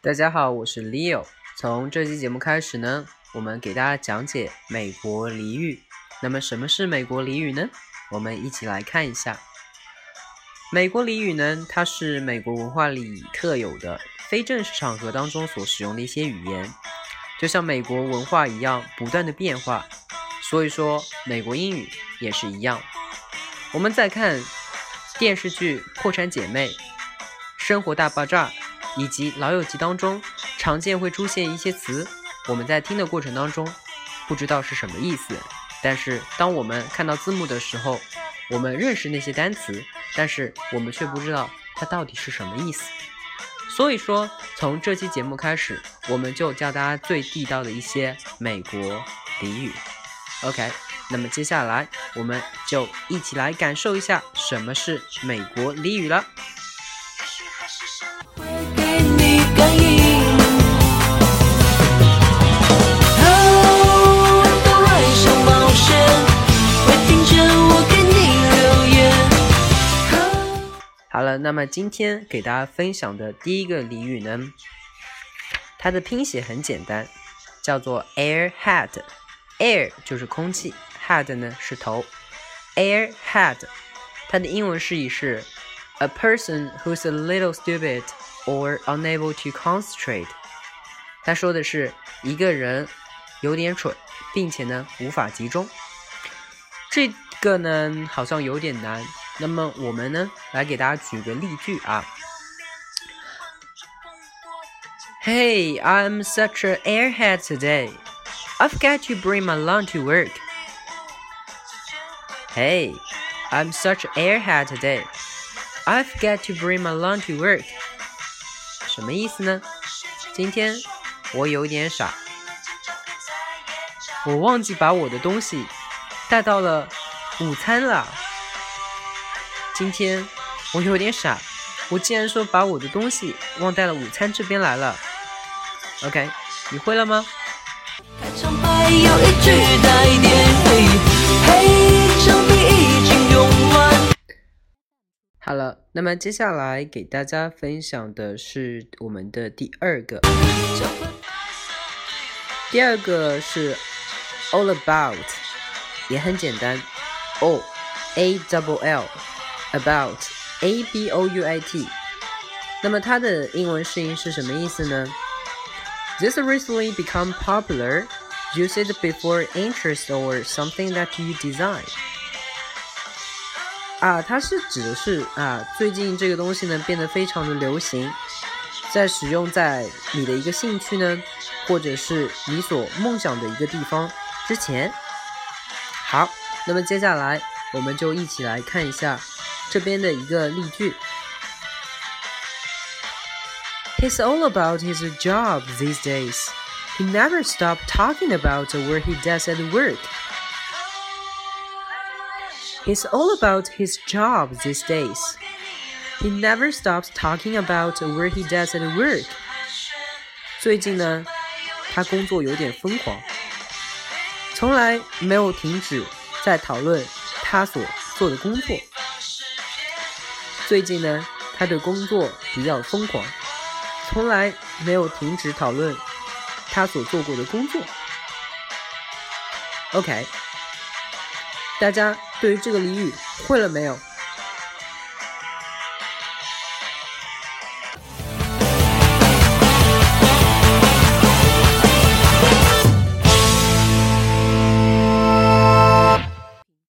大家好，我是 Leo。从这期节目开始呢，我们给大家讲解美国俚语。那么，什么是美国俚语呢？我们一起来看一下。美国俚语呢，它是美国文化里特有的非正式场合当中所使用的一些语言，就像美国文化一样，不断的变化。所以说，美国英语也是一样。我们再看电视剧《破产姐妹》《生活大爆炸》。以及《老友记》当中常见会出现一些词，我们在听的过程当中不知道是什么意思，但是当我们看到字幕的时候，我们认识那些单词，但是我们却不知道它到底是什么意思。所以说，从这期节目开始，我们就教大家最地道的一些美国俚语。OK，那么接下来我们就一起来感受一下什么是美国俚语了。了，那么今天给大家分享的第一个俚语呢，它的拼写很简单，叫做 airhead。air 就是空气，head 呢是头，airhead。它的英文释义是 a person who's a little stupid or unable to concentrate。他说的是一个人有点蠢，并且呢无法集中。这个呢好像有点难。那么我们呢，来给大家举个例句啊。Hey, I'm such an airhead today. I've got to bring my lunch to work. Hey, I'm such an airhead today. I've got to bring my lunch to work. 什么意思呢？今天我有点傻，我忘记把我的东西带到了午餐了。 今天我有点傻，我竟然说把我的东西忘带了午餐这边来了。OK，你会了吗？好了，那么接下来给大家分享的是我们的第二个，第二个是 all about，也很简单，all a double l。About a b o u i t，那么它的英文释义是什么意思呢？This recently become popular. Use it before interest or something that you design. 啊，它是指的是啊，最近这个东西呢变得非常的流行，在使用在你的一个兴趣呢，或者是你所梦想的一个地方之前。好，那么接下来我们就一起来看一下。这边的一个例句：He's all about his job these days. He never stopped talking about what he does at work. He's all about his job these days. He never stops talking about what he does at work. 最近呢，他工作有点疯狂，从来没有停止在讨论他所做的工作。 最近呢，他的工作比较疯狂，从来没有停止讨论他所做过的工作。OK，大家对于这个俚语会了没有？